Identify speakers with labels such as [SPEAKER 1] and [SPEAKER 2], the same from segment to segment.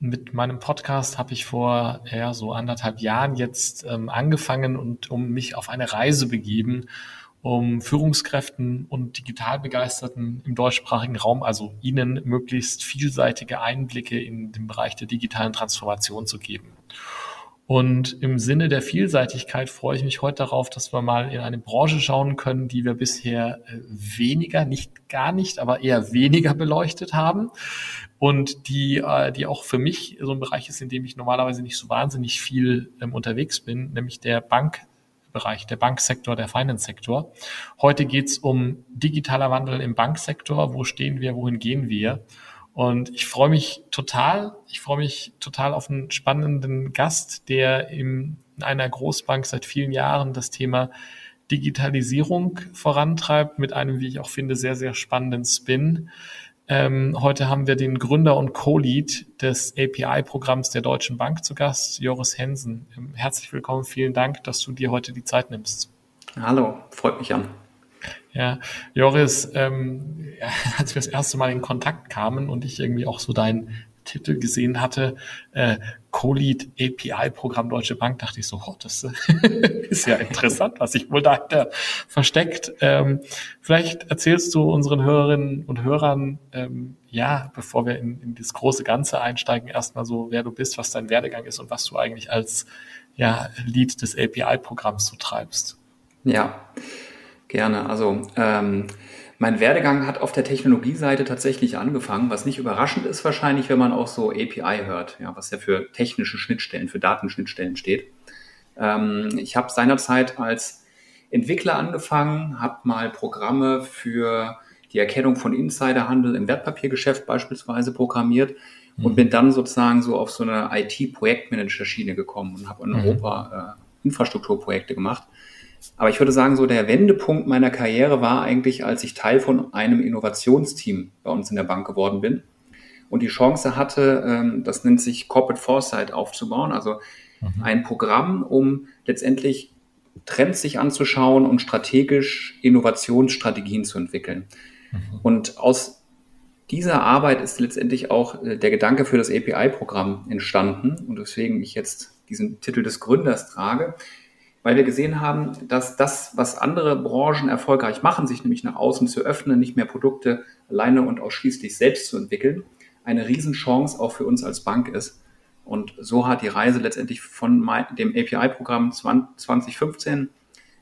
[SPEAKER 1] mit meinem Podcast habe ich vor ja, so anderthalb Jahren jetzt ähm, angefangen und um mich auf eine Reise begeben, um Führungskräften und Digitalbegeisterten im deutschsprachigen Raum, also ihnen möglichst vielseitige Einblicke in den Bereich der digitalen Transformation zu geben. Und im Sinne der Vielseitigkeit freue ich mich heute darauf, dass wir mal in eine Branche schauen können, die wir bisher äh, weniger, nicht gar nicht, aber eher weniger beleuchtet haben und die, äh, die auch für mich so ein Bereich ist, in dem ich normalerweise nicht so wahnsinnig viel ähm, unterwegs bin, nämlich der Bank, Bereich, der Banksektor, der Finance-Sektor. Heute geht's um digitaler Wandel im Banksektor. Wo stehen wir, wohin gehen wir? Und ich freue mich total, ich freue mich total auf einen spannenden Gast, der in einer Großbank seit vielen Jahren das Thema Digitalisierung vorantreibt mit einem, wie ich auch finde, sehr, sehr spannenden Spin. Ähm, heute haben wir den Gründer und Co-Lead des API-Programms der Deutschen Bank zu Gast, Joris Hensen. Ähm, herzlich willkommen, vielen Dank, dass du dir heute die Zeit nimmst.
[SPEAKER 2] Hallo, freut mich an.
[SPEAKER 1] Ja, Joris, ähm, als wir das erste Mal in Kontakt kamen und ich irgendwie auch so deinen Titel gesehen hatte, äh, Co-Lead API-Programm Deutsche Bank, dachte ich so, oh, das ist ja interessant, was sich wohl dahinter versteckt. Ähm, vielleicht erzählst du unseren Hörerinnen und Hörern, ähm, ja, bevor wir in, in das große Ganze einsteigen, erstmal so, wer du bist, was dein Werdegang ist und was du eigentlich als ja, Lead des API-Programms so treibst.
[SPEAKER 2] Ja, gerne. Also ähm, mein Werdegang hat auf der Technologieseite tatsächlich angefangen, was nicht überraschend ist wahrscheinlich, wenn man auch so API hört, ja, was ja für technische Schnittstellen, für Datenschnittstellen steht. Ähm, ich habe seinerzeit als Entwickler angefangen, habe mal Programme für die Erkennung von Insiderhandel im Wertpapiergeschäft beispielsweise programmiert mhm. und bin dann sozusagen so auf so eine IT-Projektmanager-Schiene gekommen und habe in mhm. Europa äh, Infrastrukturprojekte gemacht. Aber ich würde sagen, so der Wendepunkt meiner Karriere war eigentlich, als ich Teil von einem Innovationsteam bei uns in der Bank geworden bin und die Chance hatte, ähm, das nennt sich Corporate Foresight aufzubauen, also mhm. ein Programm, um letztendlich Trends sich anzuschauen und strategisch Innovationsstrategien zu entwickeln. Mhm. Und aus dieser Arbeit ist letztendlich auch äh, der Gedanke für das API-Programm entstanden und deswegen ich jetzt diesen Titel des Gründers trage weil wir gesehen haben, dass das, was andere Branchen erfolgreich machen, sich nämlich nach außen zu öffnen, nicht mehr Produkte alleine und ausschließlich selbst zu entwickeln, eine Riesenchance auch für uns als Bank ist. Und so hat die Reise letztendlich von dem API-Programm 2015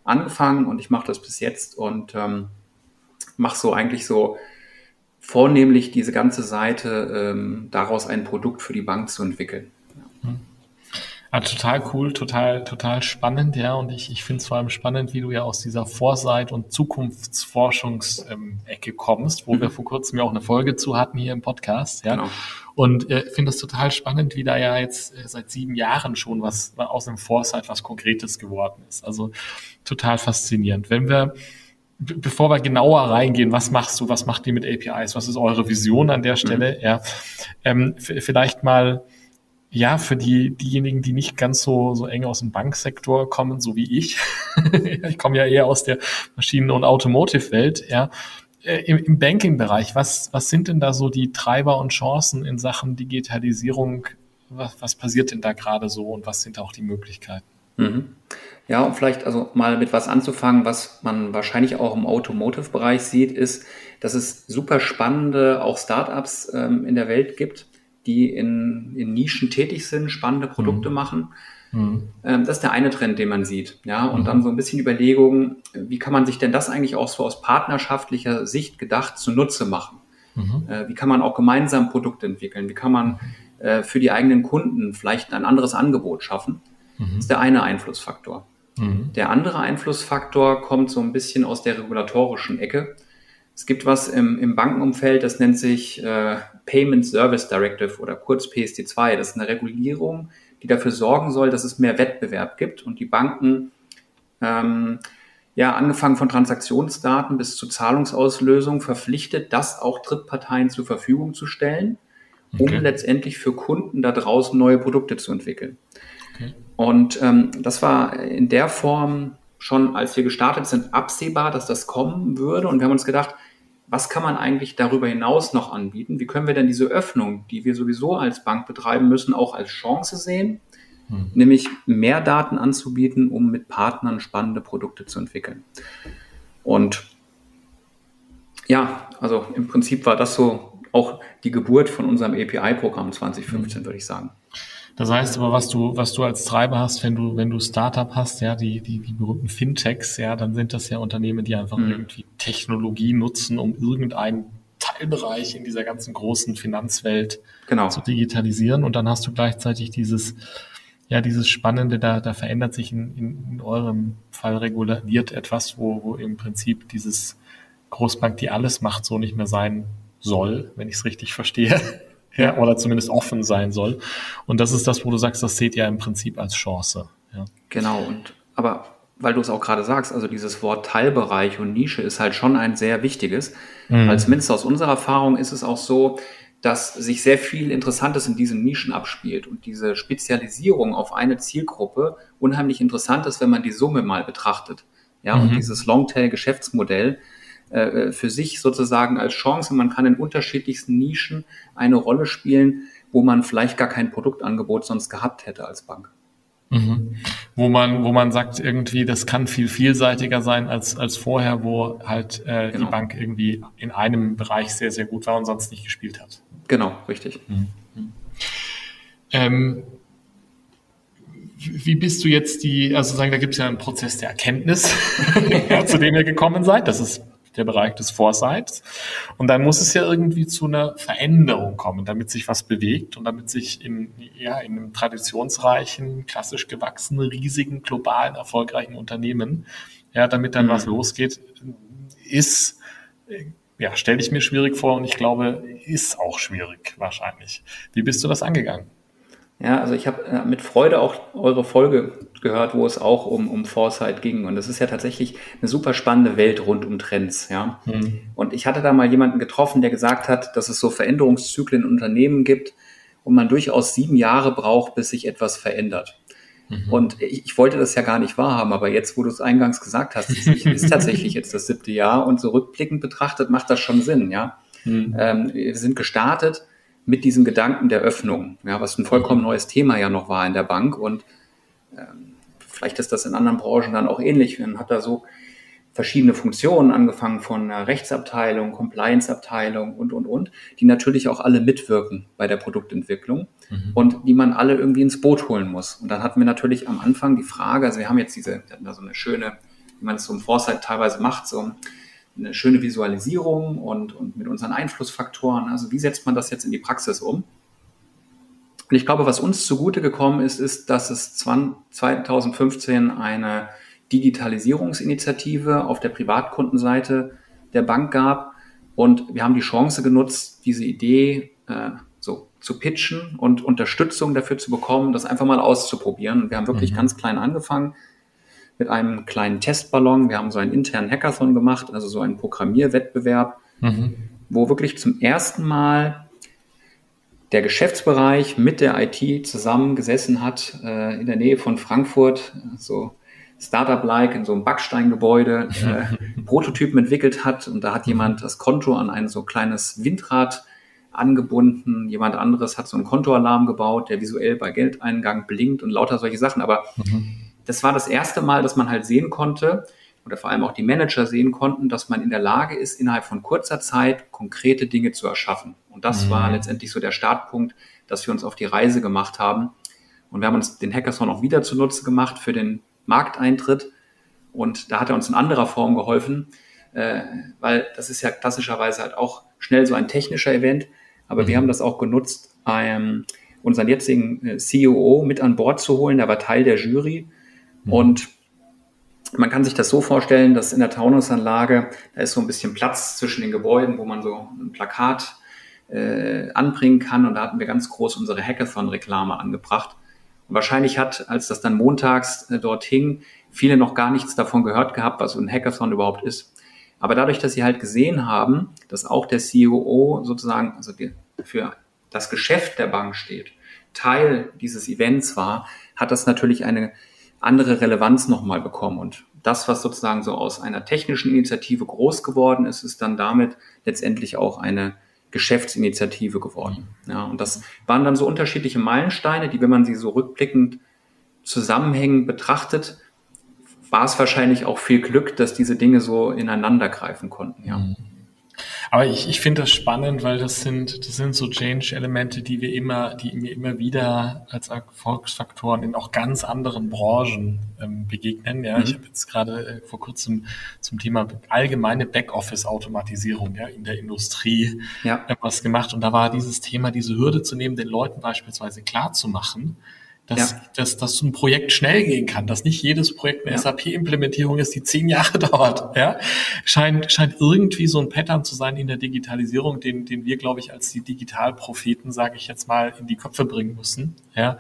[SPEAKER 2] angefangen und ich mache das bis jetzt und ähm, mache so eigentlich so vornehmlich diese ganze Seite, ähm, daraus ein Produkt für die Bank zu entwickeln.
[SPEAKER 1] Ja, total cool, total, total spannend, ja. Und ich, ich finde es vor allem spannend, wie du ja aus dieser Foresight- und Zukunftsforschungsecke ähm, kommst, wo mhm. wir vor kurzem ja auch eine Folge zu hatten hier im Podcast, ja. Genau. Und äh, finde es total spannend, wie da ja jetzt äh, seit sieben Jahren schon was aus dem Foresight was Konkretes geworden ist. Also total faszinierend. Wenn wir bevor wir genauer reingehen, was machst du, was macht ihr mit APIs, was ist eure Vision an der Stelle, mhm. ja, ähm, vielleicht mal ja, für die, diejenigen, die nicht ganz so, so eng aus dem Banksektor kommen, so wie ich. ich komme ja eher aus der Maschinen- und Automotive-Welt, ja. Äh, Im, im Banking-Bereich, was, was sind denn da so die Treiber und Chancen in Sachen Digitalisierung? Was, was passiert denn da gerade so und was sind auch die Möglichkeiten?
[SPEAKER 2] Mhm. Ja, um vielleicht also mal mit was anzufangen, was man wahrscheinlich auch im Automotive-Bereich sieht, ist, dass es super spannende auch Startups ähm, in der Welt gibt, die in, in Nischen tätig sind, spannende Produkte mhm. machen. Mhm. Ähm, das ist der eine Trend, den man sieht. Ja, und mhm. dann so ein bisschen Überlegung, wie kann man sich denn das eigentlich auch so aus partnerschaftlicher Sicht gedacht zunutze machen? Mhm. Äh, wie kann man auch gemeinsam Produkte entwickeln? Wie kann man äh, für die eigenen Kunden vielleicht ein anderes Angebot schaffen? Mhm. Das ist der eine Einflussfaktor. Mhm. Der andere Einflussfaktor kommt so ein bisschen aus der regulatorischen Ecke. Es gibt was im, im Bankenumfeld, das nennt sich äh, Payment Service Directive oder kurz PSD2. Das ist eine Regulierung, die dafür sorgen soll, dass es mehr Wettbewerb gibt und die Banken, ähm, ja, angefangen von Transaktionsdaten bis zur Zahlungsauslösung, verpflichtet, das auch Drittparteien zur Verfügung zu stellen, um okay. letztendlich für Kunden da draußen neue Produkte zu entwickeln. Okay. Und ähm, das war in der Form schon, als wir gestartet sind, absehbar, dass das kommen würde. Und wir haben uns gedacht, was kann man eigentlich darüber hinaus noch anbieten? Wie können wir denn diese Öffnung, die wir sowieso als Bank betreiben müssen, auch als Chance sehen? Hm. Nämlich mehr Daten anzubieten, um mit Partnern spannende Produkte zu entwickeln. Und ja, also im Prinzip war das so auch die Geburt von unserem API-Programm 2015, hm. würde ich sagen.
[SPEAKER 1] Das heißt aber, was du, was du als Treiber hast, wenn du, wenn du Startup hast, ja, die, die, die berühmten Fintechs, ja, dann sind das ja Unternehmen, die einfach mhm. irgendwie Technologie nutzen, um irgendeinen Teilbereich in dieser ganzen großen Finanzwelt genau. zu digitalisieren. Und dann hast du gleichzeitig dieses, ja, dieses Spannende, da, da verändert sich in, in, in eurem Fall reguliert etwas, wo, wo im Prinzip dieses Großbank, die alles macht, so nicht mehr sein soll, wenn ich es richtig verstehe ja, oder zumindest offen sein soll. Und das ist das, wo du sagst, das seht ihr im Prinzip als Chance. Ja.
[SPEAKER 2] Genau, und aber weil du es auch gerade sagst, also dieses Wort Teilbereich und Nische ist halt schon ein sehr wichtiges. Mhm. Weil zumindest aus unserer Erfahrung ist es auch so, dass sich sehr viel Interessantes in diesen Nischen abspielt und diese Spezialisierung auf eine Zielgruppe unheimlich interessant ist, wenn man die Summe mal betrachtet. Ja, mhm. und dieses Longtail-Geschäftsmodell, äh, für sich sozusagen als Chance. Man kann in unterschiedlichsten Nischen eine Rolle spielen, wo man vielleicht gar kein Produktangebot sonst gehabt hätte als Bank.
[SPEAKER 1] Mhm. Wo man, wo man sagt, irgendwie, das kann viel vielseitiger sein als, als vorher, wo halt äh, genau. die Bank irgendwie in einem Bereich sehr, sehr gut war und sonst nicht gespielt hat.
[SPEAKER 2] Genau, richtig. Mhm.
[SPEAKER 1] Ähm, wie bist du jetzt die, also sagen, da gibt es ja einen Prozess der Erkenntnis, zu dem ihr gekommen seid. Das ist der Bereich des Foresights. Und dann muss es ja irgendwie zu einer Veränderung kommen, damit sich was bewegt und damit sich in, ja, in einem traditionsreichen, klassisch gewachsenen, riesigen, globalen, erfolgreichen Unternehmen, ja, damit dann mhm. was losgeht, ist, ja, stelle ich mir schwierig vor und ich glaube, ist auch schwierig wahrscheinlich. Wie bist du das angegangen?
[SPEAKER 2] Ja, also ich habe äh, mit Freude auch eure Folge gehört, wo es auch um, um Foresight ging. Und das ist ja tatsächlich eine super spannende Welt rund um Trends. Ja? Mhm. Und ich hatte da mal jemanden getroffen, der gesagt hat, dass es so Veränderungszyklen in Unternehmen gibt und man durchaus sieben Jahre braucht, bis sich etwas verändert. Mhm. Und ich, ich, wollte das ja gar nicht wahrhaben, aber jetzt, wo du es eingangs gesagt hast, ist, ist tatsächlich jetzt das siebte Jahr und so rückblickend betrachtet macht das schon Sinn. Ja? Mhm. Ähm, wir sind gestartet mit diesem Gedanken der Öffnung, ja, was ein vollkommen neues Thema ja noch war in der Bank. Und ähm, vielleicht ist das in anderen Branchen dann auch ähnlich. Man hat da so verschiedene Funktionen, angefangen von Rechtsabteilung, Compliance-Abteilung und, und, und, die natürlich auch alle mitwirken bei der Produktentwicklung mhm. und die man alle irgendwie ins Boot holen muss. Und dann hatten wir natürlich am Anfang die Frage, also wir haben jetzt diese, wir hatten da so eine schöne, wie man es so im Foresight teilweise macht, so eine schöne Visualisierung und, und mit unseren Einflussfaktoren. Also wie setzt man das jetzt in die Praxis um? Und ich glaube, was uns zugute gekommen ist, ist, dass es 2015 eine Digitalisierungsinitiative auf der Privatkundenseite der Bank gab. Und wir haben die Chance genutzt, diese Idee äh, so zu pitchen und Unterstützung dafür zu bekommen, das einfach mal auszuprobieren. Und wir haben wirklich mhm. ganz klein angefangen mit einem kleinen Testballon. Wir haben so einen internen Hackathon gemacht, also so einen Programmierwettbewerb, mhm. wo wirklich zum ersten Mal der Geschäftsbereich mit der IT zusammengesessen hat, äh, in der Nähe von Frankfurt, so Startup-like in so einem Backsteingebäude, äh, Prototypen entwickelt hat. Und da hat jemand das Konto an ein so kleines Windrad angebunden. Jemand anderes hat so einen Kontoalarm gebaut, der visuell bei Geldeingang blinkt und lauter solche Sachen. Aber mhm das war das erste Mal, dass man halt sehen konnte, oder vor allem auch die Manager sehen konnten, dass man in der Lage ist, innerhalb von kurzer Zeit konkrete Dinge zu erschaffen. Und das mhm. war letztendlich so der Startpunkt, dass wir uns auf die Reise gemacht haben. Und wir haben uns den Hackathon auch wieder zunutze gemacht für den Markteintritt. Und da hat er uns in anderer Form geholfen, äh, weil das ist ja klassischerweise halt auch schnell so ein technischer Event. Aber mhm. wir haben das auch genutzt, ähm, unseren jetzigen äh, CEO mit an Bord zu holen. Der war Teil der Jury Mhm. Und man kann sich das so vorstellen, dass in der Taunusanlage, da ist so ein bisschen Platz zwischen den Gebäuden, wo man so ein Plakat äh, anbringen kann. Und da hatten wir ganz groß unsere Hackathon-Reklame angebracht. Und wahrscheinlich hat, als das dann montags äh, dort hing, viele noch gar nichts davon gehört gehabt, was so ein Hackathon überhaupt ist. Aber dadurch, dass sie halt gesehen haben, dass auch der COO sozusagen, also die, für das Geschäft der Bank steht, Teil dieses Events war, hat das natürlich eine andere Relevanz nochmal bekommen. Und das, was sozusagen so aus einer technischen Initiative groß geworden ist, ist dann damit letztendlich auch eine Geschäftsinitiative geworden. Ja, und das waren dann so unterschiedliche Meilensteine, die, wenn man sie so rückblickend zusammenhängend betrachtet, war es wahrscheinlich auch viel Glück, dass diese Dinge so ineinander greifen konnten. Ja. Mhm.
[SPEAKER 1] Aber ich, ich finde das spannend, weil das sind, das sind so Change-Elemente, die wir immer, die mir immer wieder als Erfolgsfaktoren in auch ganz anderen Branchen ähm, begegnen. Ja, mhm. ich habe jetzt gerade äh, vor kurzem zum Thema allgemeine Backoffice-Automatisierung ja, in der Industrie ja. etwas gemacht und da war dieses Thema, diese Hürde zu nehmen, den Leuten beispielsweise klar zu machen, dass, ja. dass, dass so ein Projekt schnell gehen kann, dass nicht jedes Projekt eine ja. SAP-Implementierung ist, die zehn Jahre dauert. Ja? Scheint, scheint irgendwie so ein Pattern zu sein in der Digitalisierung, den, den wir, glaube ich, als die Digitalpropheten, sage ich jetzt mal, in die Köpfe bringen müssen. Ja?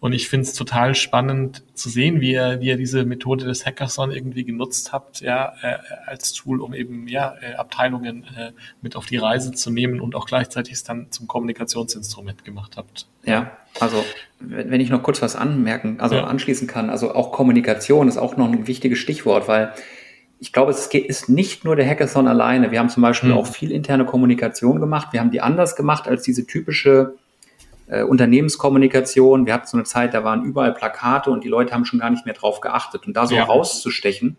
[SPEAKER 1] Und ich finde es total spannend zu sehen, wie ihr, wie ihr diese Methode des Hackathon irgendwie genutzt habt, ja, äh, als Tool, um eben ja, äh, Abteilungen äh, mit auf die Reise zu nehmen und auch gleichzeitig es dann zum Kommunikationsinstrument gemacht habt.
[SPEAKER 2] Ja, also wenn ich noch kurz was anmerken, also ja. anschließen kann, also auch Kommunikation ist auch noch ein wichtiges Stichwort, weil ich glaube, es ist nicht nur der Hackathon alleine. Wir haben zum Beispiel mhm. auch viel interne Kommunikation gemacht. Wir haben die anders gemacht als diese typische äh, Unternehmenskommunikation. Wir hatten so eine Zeit, da waren überall Plakate und die Leute haben schon gar nicht mehr drauf geachtet. Und da so ja. rauszustechen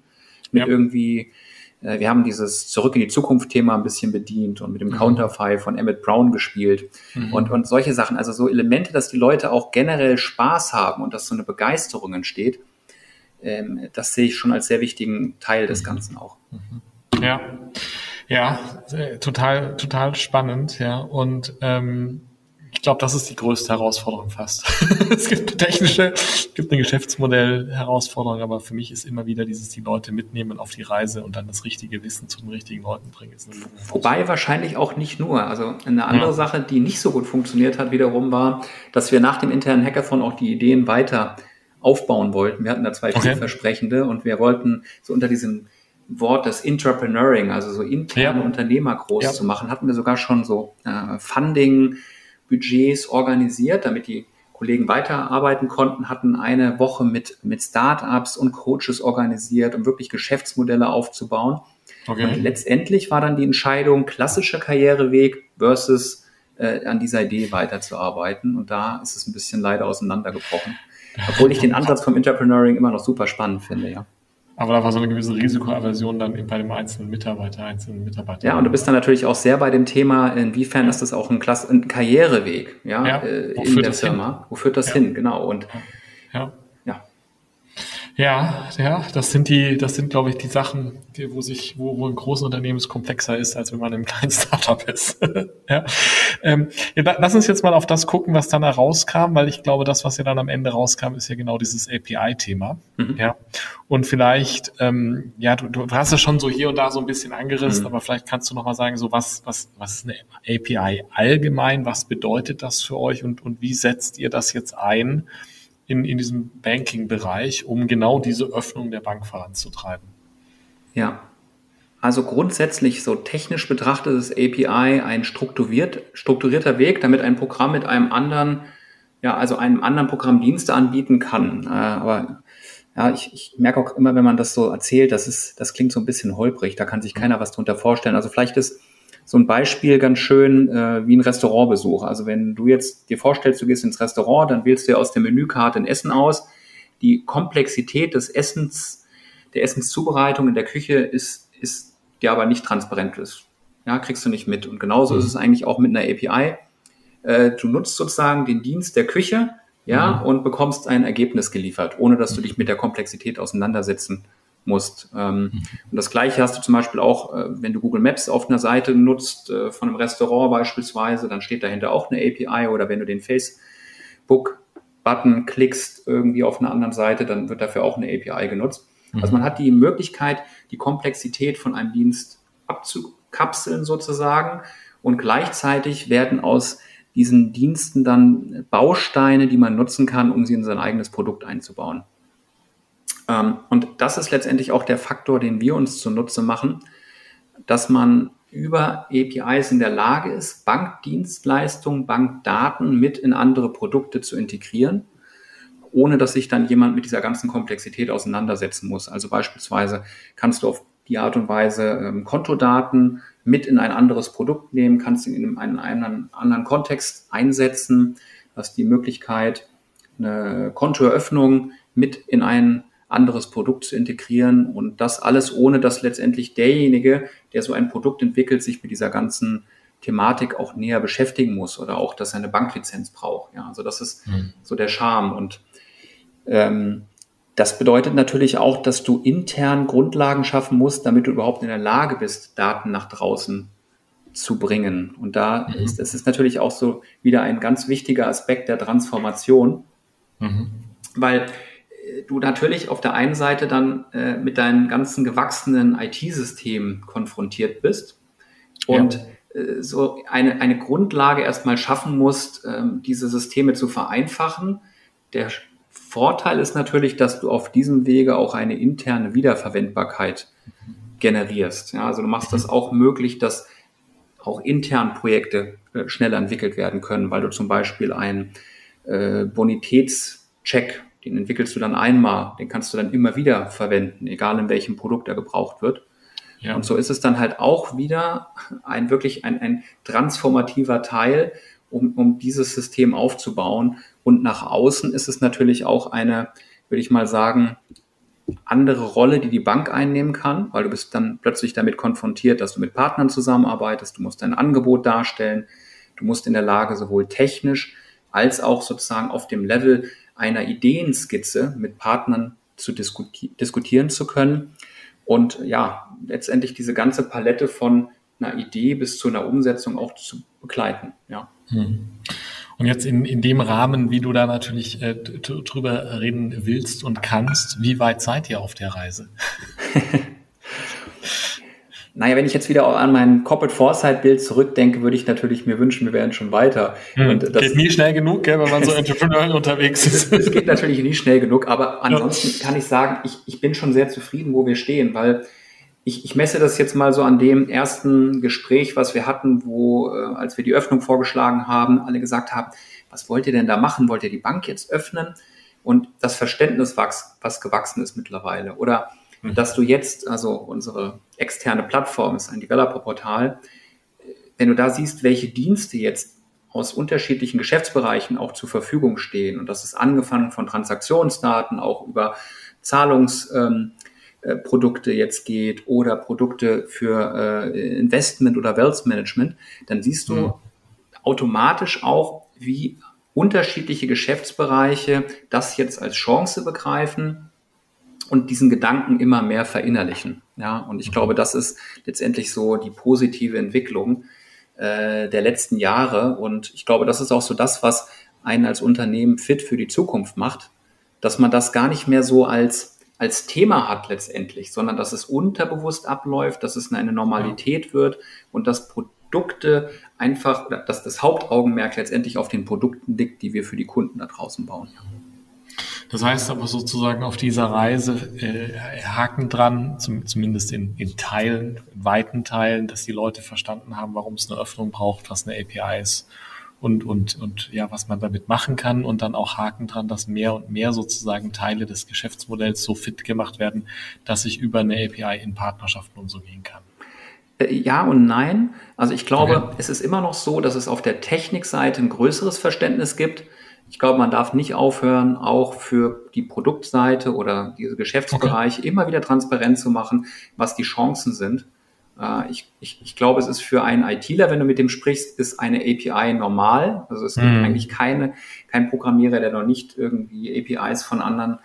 [SPEAKER 2] mit ja. irgendwie, äh, wir haben dieses Zurück in die Zukunft-Thema ein bisschen bedient und mit dem mhm. Counterfei von Emmett Brown gespielt mhm. und, und solche Sachen. Also so Elemente, dass die Leute auch generell Spaß haben und dass so eine Begeisterung entsteht. Ähm, das sehe ich schon als sehr wichtigen Teil des mhm. Ganzen auch.
[SPEAKER 1] Mhm. Ja. Ja, total, total spannend, ja. Und ähm, ich glaube, das ist die größte Herausforderung fast. es gibt eine technische, es gibt eine Geschäftsmodell-Herausforderung, aber für mich ist immer wieder dieses, die Leute mitnehmen auf die Reise und dann das richtige Wissen zu den richtigen Leuten bringen.
[SPEAKER 2] Wobei wahrscheinlich auch nicht nur. Also eine andere ja. Sache, die nicht so gut funktioniert hat, wiederum war, dass wir nach dem internen Hackathon auch die Ideen weiter aufbauen wollten. Wir hatten da zwei okay. vielversprechende und wir wollten so unter diesem Wort des Entrepreneuring, also so interne ja. Unternehmer groß ja. zu machen, hatten wir sogar schon so äh, Funding, Budgets organisiert, damit die Kollegen weiterarbeiten konnten, hatten eine Woche mit, mit Startups und Coaches organisiert, um wirklich Geschäftsmodelle aufzubauen. Okay. Und letztendlich war dann die Entscheidung, klassischer Karriereweg versus äh, an dieser Idee weiterzuarbeiten. Und da ist es ein bisschen leider auseinandergebrochen. Obwohl ich den Ansatz vom Entrepreneuring immer noch super spannend finde, ja.
[SPEAKER 1] Aber da war so eine gewisse Risikoaversion dann bei dem einzelnen Mitarbeiter, einzelnen Mitarbeiter.
[SPEAKER 2] Ja, und du bist dann natürlich auch sehr bei dem Thema, inwiefern ist das auch ein, Klasse, ein Karriereweg, ja, ja äh, in der Firma. Hin? Wo führt das ja. hin? Genau. Und
[SPEAKER 1] ja. Ja, ja, das sind die, das sind, glaube ich, die Sachen, die, wo sich, wo, wo ein großes Unternehmen es komplexer ist, als wenn man im kleinen Startup ist. ja. Ähm, ja, lass uns jetzt mal auf das gucken, was dann herauskam, weil ich glaube, das, was ja dann am Ende rauskam, ist ja genau dieses API-Thema. Mhm. Ja. Und vielleicht, ähm, ja, du, du hast es schon so hier und da so ein bisschen angerissen, mhm. aber vielleicht kannst du noch mal sagen, so was, was, was ist eine API allgemein? Was bedeutet das für euch und, und wie setzt ihr das jetzt ein? In, in diesem Banking-Bereich, um genau diese Öffnung der Bank voranzutreiben?
[SPEAKER 2] Ja, also grundsätzlich so technisch betrachtet ist API ein strukturiert, strukturierter Weg, damit ein Programm mit einem anderen, ja, also einem anderen Programm Dienste anbieten kann. Äh, aber ja, ich, ich merke auch immer, wenn man das so erzählt, das ist, das klingt so ein bisschen holprig, da kann sich keiner was drunter vorstellen. Also vielleicht ist so ein Beispiel ganz schön äh, wie ein Restaurantbesuch. Also wenn du jetzt dir vorstellst, du gehst ins Restaurant, dann wählst du aus der Menükarte ein Essen aus. Die Komplexität des Essens, der Essenszubereitung in der Küche ist, ist dir aber nicht transparent ist. Ja, kriegst du nicht mit. Und genauso mhm. ist es eigentlich auch mit einer API. Äh, du nutzt sozusagen den Dienst der Küche, ja, mhm. und bekommst ein Ergebnis geliefert, ohne dass du dich mit der Komplexität auseinandersetzen musst. Ähm, mhm. Und das Gleiche hast du zum Beispiel auch, äh, wenn du Google Maps auf einer Seite nutzt, äh, von einem Restaurant beispielsweise, dann steht dahinter auch eine API oder wenn du den Facebook-Button klickst irgendwie auf einer anderen Seite, dann wird dafür auch eine API genutzt. Mhm. Also man hat die Möglichkeit, die Komplexität von einem Dienst abzukapseln sozusagen und gleichzeitig werden aus diesen Diensten dann Bausteine, die man nutzen kann, um sie in sein eigenes Produkt einzubauen. Ähm, und das ist letztendlich auch der Faktor, den wir uns zunutze machen, dass man über APIs in der Lage ist, Bankdienstleistungen, Bankdaten mit in andere Produkte zu integrieren, ohne dass sich dann jemand mit dieser ganzen Komplexität auseinandersetzen muss. Also beispielsweise kannst du auf die Art und Weise ähm, Kontodaten mit in ein anderes Produkt nehmen, kannst ihn in einen, einen anderen Kontext einsetzen, hast die Möglichkeit, eine Kontoeröffnung mit in ein anderes Produkt zu integrieren und das alles ohne, dass letztendlich derjenige, der so ein Produkt entwickelt, sich mit dieser ganzen Thematik auch näher beschäftigen muss oder auch, dass er eine Banklizenz braucht. Ja, also das ist mhm. so der Charme und ähm, das bedeutet natürlich auch, dass du intern Grundlagen schaffen musst, damit du überhaupt in der Lage bist, Daten nach draußen zu bringen. Und da mhm. ist es natürlich auch so wieder ein ganz wichtiger Aspekt der Transformation, mhm. weil du natürlich auf der einen Seite dann äh, mit deinen ganzen gewachsenen IT-Systemen konfrontiert bist und ja. äh, so eine, eine Grundlage erstmal schaffen musst, äh, diese Systeme zu vereinfachen. Der Vorteil ist natürlich, dass du auf diesem Wege auch eine interne Wiederverwendbarkeit generierst. Ja, also du machst das auch möglich, dass auch intern Projekte äh, schneller entwickelt werden können, weil du zum Beispiel einen äh, Bonitätscheck, den entwickelst du dann einmal, den kannst du dann immer wieder verwenden, egal in welchem Produkt er gebraucht wird. Ja. Und so ist es dann halt auch wieder ein wirklich ein, ein transformativer Teil, um, um dieses System aufzubauen. Und nach außen ist es natürlich auch eine, würde ich mal sagen, andere Rolle, die die Bank einnehmen kann, weil du bist dann plötzlich damit konfrontiert, dass du mit Partnern zusammenarbeitest, du musst dein Angebot darstellen, du musst in der Lage sowohl technisch als auch sozusagen auf dem Level einer Ideenskizze mit Partnern zu diskuti diskutieren zu können und ja, letztendlich diese ganze Palette von einer Idee bis zu einer Umsetzung auch zu begleiten, ja. Hm.
[SPEAKER 1] Und jetzt in, in dem Rahmen, wie du da natürlich äh, drüber reden willst und kannst, wie weit seid ihr auf der Reise?
[SPEAKER 2] naja, wenn ich jetzt wieder an mein Corporate Foresight-Bild zurückdenke, würde ich natürlich mir wünschen, wir wären schon weiter.
[SPEAKER 1] Hm, und das, geht nie schnell genug, gell, wenn man so entrepreneurial unterwegs ist.
[SPEAKER 2] Es geht natürlich nie schnell genug, aber ansonsten ja. kann ich sagen, ich, ich bin schon sehr zufrieden, wo wir stehen, weil ich, ich messe das jetzt mal so an dem ersten Gespräch, was wir hatten, wo, äh, als wir die Öffnung vorgeschlagen haben, alle gesagt haben, was wollt ihr denn da machen? Wollt ihr die Bank jetzt öffnen? Und das Verständnis, was, was gewachsen ist mittlerweile. Oder mhm. dass du jetzt, also unsere externe Plattform ist ein Developer-Portal, wenn du da siehst, welche Dienste jetzt aus unterschiedlichen Geschäftsbereichen auch zur Verfügung stehen, und das ist angefangen von Transaktionsdaten, auch über Zahlungs, ähm, äh, jetzt geht oder Produkte für äh, Investment oder Wealth Management, dann siehst du mhm. automatisch auch, wie unterschiedliche Geschäftsbereiche das jetzt als Chance begreifen und diesen Gedanken immer mehr verinnerlichen. Ja, und ich mhm. glaube, das ist letztendlich so die positive Entwicklung äh, der letzten Jahre. Und ich glaube, das ist auch so das, was einen als Unternehmen fit für die Zukunft macht, dass man das gar nicht mehr so als als Thema hat letztendlich, sondern dass es unterbewusst abläuft, dass es eine Normalität ja. wird und dass Produkte einfach, dass das Hauptaugenmerk letztendlich auf den Produkten liegt, die wir für die Kunden da draußen bauen.
[SPEAKER 1] Das heißt aber sozusagen auf dieser Reise äh, Haken dran, zum, zumindest in, in Teilen, in weiten Teilen, dass die Leute verstanden haben, warum es eine Öffnung braucht, was eine API ist und, und, und ja, was man damit machen kann und dann auch Haken dran, dass mehr und mehr sozusagen Teile des Geschäftsmodells so fit gemacht werden, dass ich über eine API in Partnerschaften und so gehen kann.
[SPEAKER 2] Äh, ja und nein. Also ich glaube, okay. es ist immer noch so, dass es auf der Technikseite ein größeres Verständnis gibt. Ich glaube, man darf nicht aufhören, auch für die Produktseite oder diese Geschäftsbereiche okay. immer wieder transparent zu machen, was die Chancen sind. Äh, ich, ich, ich glaube, es ist für einen ITler, wenn du mit dem sprichst, ist eine API normal. Also es gibt mhm. eigentlich keine, kein Programmierer, der noch nicht irgendwie APIs von anderen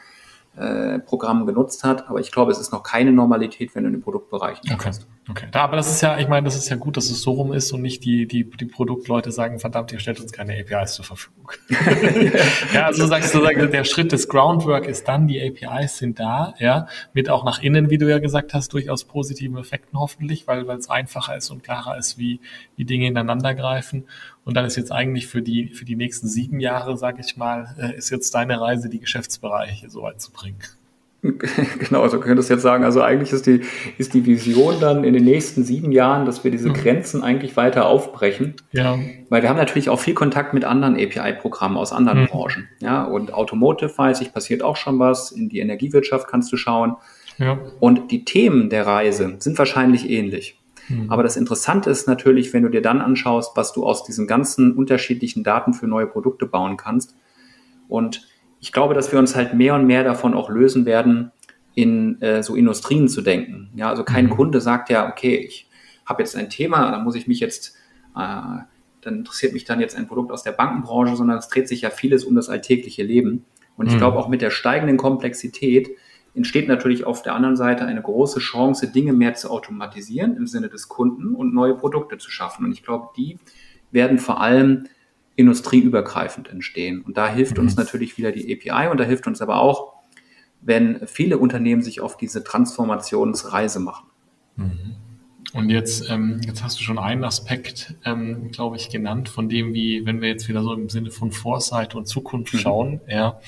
[SPEAKER 2] äh, Programm genutzt hat. Aber ich glaube, es ist noch keine Normalität, wenn du in den Produktbereichen
[SPEAKER 1] okay. Hast. Okay, da, aber das ist ja, ich meine, das ist ja gut, dass es so rum ist und nicht die, die, die Produktleute sagen, verdammt, ihr stellt uns keine APIs zur Verfügung. ja, also sagst, du sagst, der Schritt des Groundwork ist dann, die APIs sind da, ja, mit auch nach innen, wie du ja gesagt hast, durchaus positiven Effekten hoffentlich, weil, weil es einfacher ist und klarer ist, wie, wie Dinge ineinander greifen. Und dann ist jetzt eigentlich für die, für die nächsten sieben Jahre, sage ich mal, äh, ist jetzt deine Reise, die Geschäftsbereiche so weit zu bringen.
[SPEAKER 2] Genau, also könntest du jetzt sagen, also eigentlich ist die, ist die Vision dann in den nächsten sieben Jahren, dass wir diese mhm. Grenzen eigentlich weiter aufbrechen. Ja. Weil wir haben natürlich auch viel Kontakt mit anderen API-Programmen aus anderen mhm. Branchen. Ja, und Automotive weiß ich, passiert auch schon was. In die Energiewirtschaft kannst du schauen. Ja. Und die Themen der Reise sind wahrscheinlich ähnlich. Mhm. Aber das Interessante ist natürlich, wenn du dir dann anschaust, was du aus diesen ganzen unterschiedlichen Daten für neue Produkte bauen kannst. Und ich glaube, dass wir uns halt mehr und mehr davon auch lösen werden, in äh, so Industrien zu denken. Ja, also kein mhm. Kunde sagt ja, okay, ich habe jetzt ein Thema, dann muss ich mich jetzt, äh, dann interessiert mich dann jetzt ein Produkt aus der Bankenbranche, sondern es dreht sich ja vieles um das alltägliche Leben. Und ich mhm. glaube, auch mit der steigenden Komplexität entsteht natürlich auf der anderen Seite eine große Chance, Dinge mehr zu automatisieren im Sinne des Kunden und neue Produkte zu schaffen. Und ich glaube, die werden vor allem industrieübergreifend entstehen. Und da hilft mhm. uns natürlich wieder die API und da hilft uns aber auch, wenn viele Unternehmen sich auf diese Transformationsreise machen.
[SPEAKER 1] Mhm. Und jetzt, ähm, jetzt hast du schon einen Aspekt, ähm, glaube ich, genannt, von dem, wie, wenn wir jetzt wieder so im Sinne von Foresight und Zukunft mhm. schauen, ja,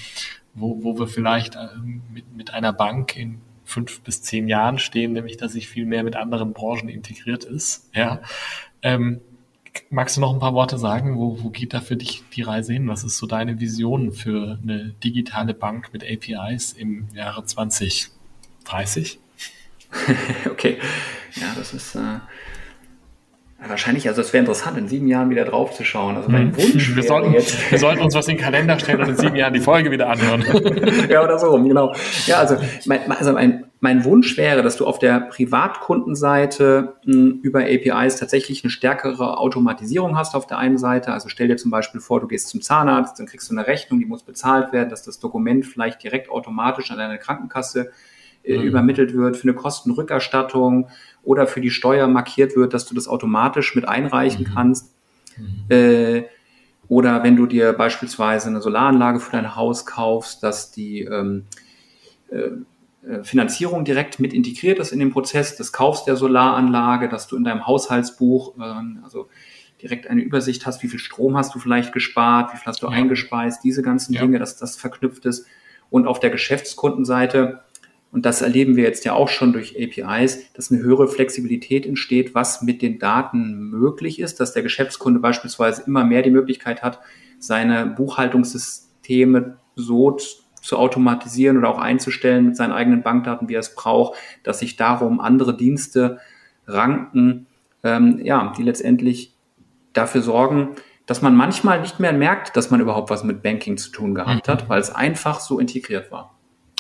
[SPEAKER 1] wo, wo wir vielleicht äh, mit, mit einer Bank in fünf bis zehn Jahren stehen, nämlich dass sich viel mehr mit anderen Branchen integriert ist. Ja. Ähm, magst du noch ein paar Worte sagen? Wo, wo geht da für dich die Reise hin? Was ist so deine Vision für eine digitale Bank mit APIs im Jahre 2030?
[SPEAKER 2] okay, ja, das ist äh, Wahrscheinlich, also es wäre interessant, in sieben Jahren wieder drauf zu schauen. Also mein hm. Wunsch
[SPEAKER 1] wir sollten, jetzt. wir sollten uns was in den Kalender stellen und in sieben Jahren die Folge wieder anhören.
[SPEAKER 2] ja, oder so, genau. Ja, also mein, also mein, mein Wunsch wäre, dass du auf der Privatkundenseite mh, hm, über APIs tatsächlich eine stärkere Automatisierung hast auf der einen Seite. Also stell dir zum Beispiel vor, du gehst zum Zahnarzt, dann kriegst du eine Rechnung, die muss bezahlt werden, dass das Dokument vielleicht direkt automatisch an deine Krankenkasse äh, mhm. übermittelt wird für eine Kostenrückerstattung oder für die Steuer markiert wird, dass du das automatisch mit einreichen mhm. kannst. Mhm. Äh, oder wenn du dir beispielsweise eine Solaranlage für dein Haus kaufst, dass die ähm, äh, äh, Finanzierung direkt mit integriert ist in den Prozess des Kaufs der Solaranlage, dass du in deinem Haushaltsbuch äh, also direkt eine Übersicht hast, wie viel Strom hast du vielleicht gespart, wie viel hast du ja. eingespeist, diese ganzen ja. Dinge, dass das verknüpft ist. Und auf der Geschäftskundenseite und das erleben wir jetzt ja auch schon durch APIs, dass eine höhere Flexibilität entsteht, was mit den Daten möglich ist, dass der Geschäftskunde beispielsweise immer mehr die Möglichkeit hat, seine Buchhaltungssysteme so zu automatisieren oder auch einzustellen mit seinen eigenen Bankdaten, wie er es braucht, dass sich darum andere Dienste ranken, ähm, ja, die letztendlich dafür sorgen, dass man manchmal nicht mehr merkt, dass man überhaupt was mit Banking zu tun gehabt mhm. hat, weil es einfach so integriert war.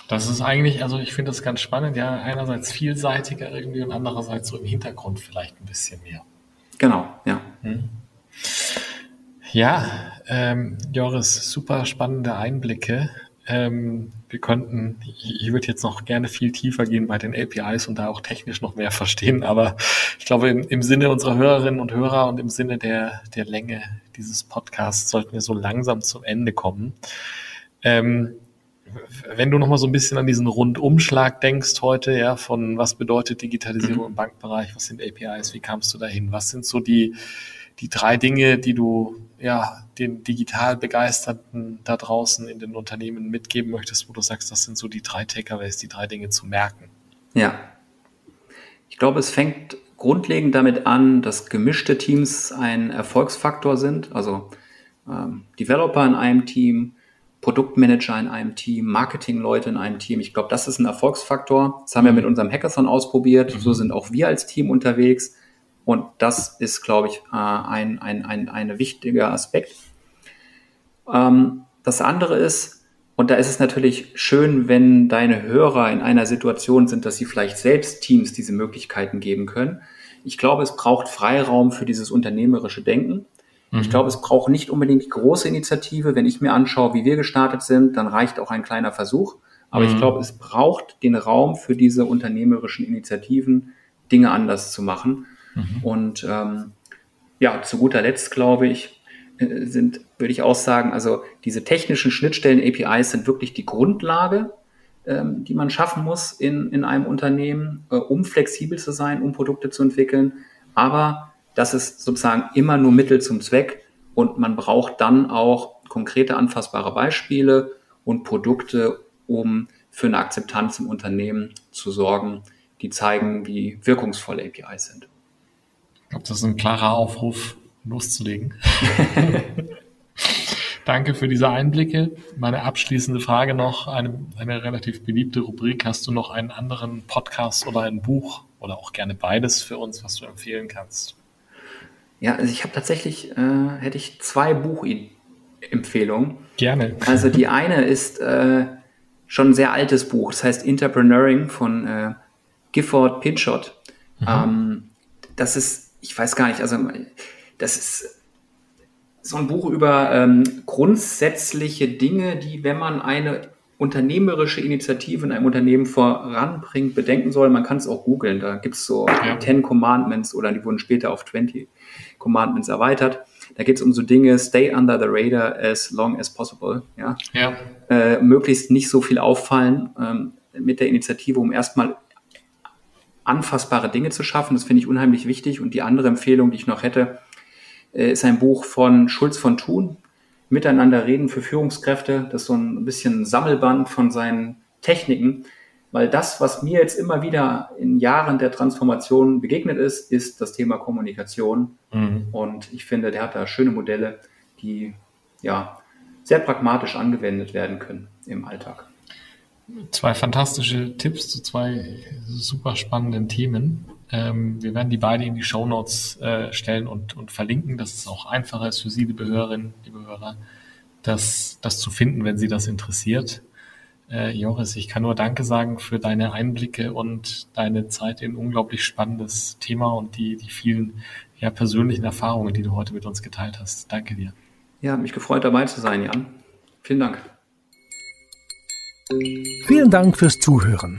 [SPEAKER 1] Das ist eigentlich, also ich finde das ganz spannend, ja, einerseits vielseitiger irgendwie und andererseits so im Hintergrund vielleicht ein bisschen mehr.
[SPEAKER 2] Genau, ja.
[SPEAKER 1] Hm. Ja, ähm, Joris, super spannende Einblicke. Ähm, wir könnten, ich, ich würde jetzt noch gerne viel tiefer gehen bei den APIs und da auch technisch noch mehr verstehen, aber ich glaube, im, im Sinne unserer Hörerinnen und Hörer und im Sinne der, der Länge dieses Podcasts sollten wir so langsam zum Ende kommen. Ähm, wenn du noch mal so ein bisschen an diesen Rundumschlag denkst heute, ja, von was bedeutet Digitalisierung im Bankbereich, was sind APIs, wie kamst du dahin, was sind so die, die drei Dinge, die du ja, den digital Begeisterten da draußen in den Unternehmen mitgeben möchtest, wo du sagst, das sind so die drei Takeaways, die drei Dinge zu merken?
[SPEAKER 2] Ja. Ich glaube, es fängt grundlegend damit an, dass gemischte Teams ein Erfolgsfaktor sind, also ähm, Developer in einem Team, Produktmanager in einem Team, Marketingleute in einem Team. Ich glaube, das ist ein Erfolgsfaktor. Das haben wir mit mhm. unserem Hackathon ausprobiert. So sind auch wir als Team unterwegs. Und das ist, glaube ich, äh, ein, ein, ein, ein wichtiger Aspekt. Ähm, das andere ist, und da ist es natürlich schön, wenn deine Hörer in einer Situation sind, dass sie vielleicht selbst Teams diese Möglichkeiten geben können. Ich glaube, es braucht Freiraum für dieses unternehmerische Denken. Mhm. Ich glaube, es braucht nicht unbedingt die große Initiative. Wenn ich mir anschaue, wie wir gestartet sind, dann reicht auch ein kleiner Versuch. Aber mhm. ich glaube, es braucht den Raum für diese unternehmerischen Initiativen, Dinge anders zu machen. Mhm. Und ähm, ja, zu guter Letzt glaube ich, äh, sind, würde ich auch sagen, also diese technischen Schnittstellen, APIs sind wirklich die Grundlage, ähm, die man schaffen muss in, in einem Unternehmen, äh, um flexibel zu sein, um Produkte zu entwickeln. Aber das ist sozusagen immer nur Mittel zum Zweck und man braucht dann auch konkrete anfassbare Beispiele und Produkte, um für eine Akzeptanz im Unternehmen zu sorgen, die zeigen, wie wirkungsvoll APIs sind.
[SPEAKER 1] Ich glaube, das ist ein klarer Aufruf, loszulegen. Danke für diese Einblicke. Meine abschließende Frage noch, eine, eine relativ beliebte Rubrik. Hast du noch einen anderen Podcast oder ein Buch oder auch gerne beides für uns, was du empfehlen kannst?
[SPEAKER 2] Ja, also ich habe tatsächlich, äh, hätte ich zwei Buchempfehlungen.
[SPEAKER 1] Gerne.
[SPEAKER 2] Also die eine ist äh, schon ein sehr altes Buch, das heißt Entrepreneuring von äh, Gifford Pinchot. Mhm. Ähm, das ist, ich weiß gar nicht, also das ist so ein Buch über ähm, grundsätzliche Dinge, die, wenn man eine unternehmerische Initiative in einem Unternehmen voranbringt, bedenken soll. Man kann es auch googeln. Da gibt es so ja. 10 Commandments oder die wurden später auf 20 Commandments erweitert. Da geht es um so Dinge, stay under the radar as long as possible. Ja. ja. Äh, möglichst nicht so viel auffallen ähm, mit der Initiative, um erstmal anfassbare Dinge zu schaffen. Das finde ich unheimlich wichtig. Und die andere Empfehlung, die ich noch hätte, äh, ist ein Buch von Schulz von Thun, Miteinander reden für Führungskräfte. Das ist so ein bisschen Sammelband von seinen Techniken, weil das, was mir jetzt immer wieder in Jahren der Transformation begegnet ist, ist das Thema Kommunikation. Mhm. Und ich finde, der hat da schöne Modelle, die ja sehr pragmatisch angewendet werden können im Alltag.
[SPEAKER 1] Zwei fantastische Tipps zu zwei super spannenden Themen. Ähm, wir werden die beide in die Show Notes äh, stellen und, und verlinken, dass es auch einfacher ist für Sie, liebe Hörerinnen, liebe Hörer, das, das zu finden, wenn Sie das interessiert. Äh, Joris, ich kann nur Danke sagen für deine Einblicke und deine Zeit in ein unglaublich spannendes Thema und die, die vielen ja, persönlichen Erfahrungen, die du heute mit uns geteilt hast. Danke dir.
[SPEAKER 2] Ja, mich gefreut dabei zu sein, Jan. Vielen Dank.
[SPEAKER 3] Vielen Dank fürs Zuhören.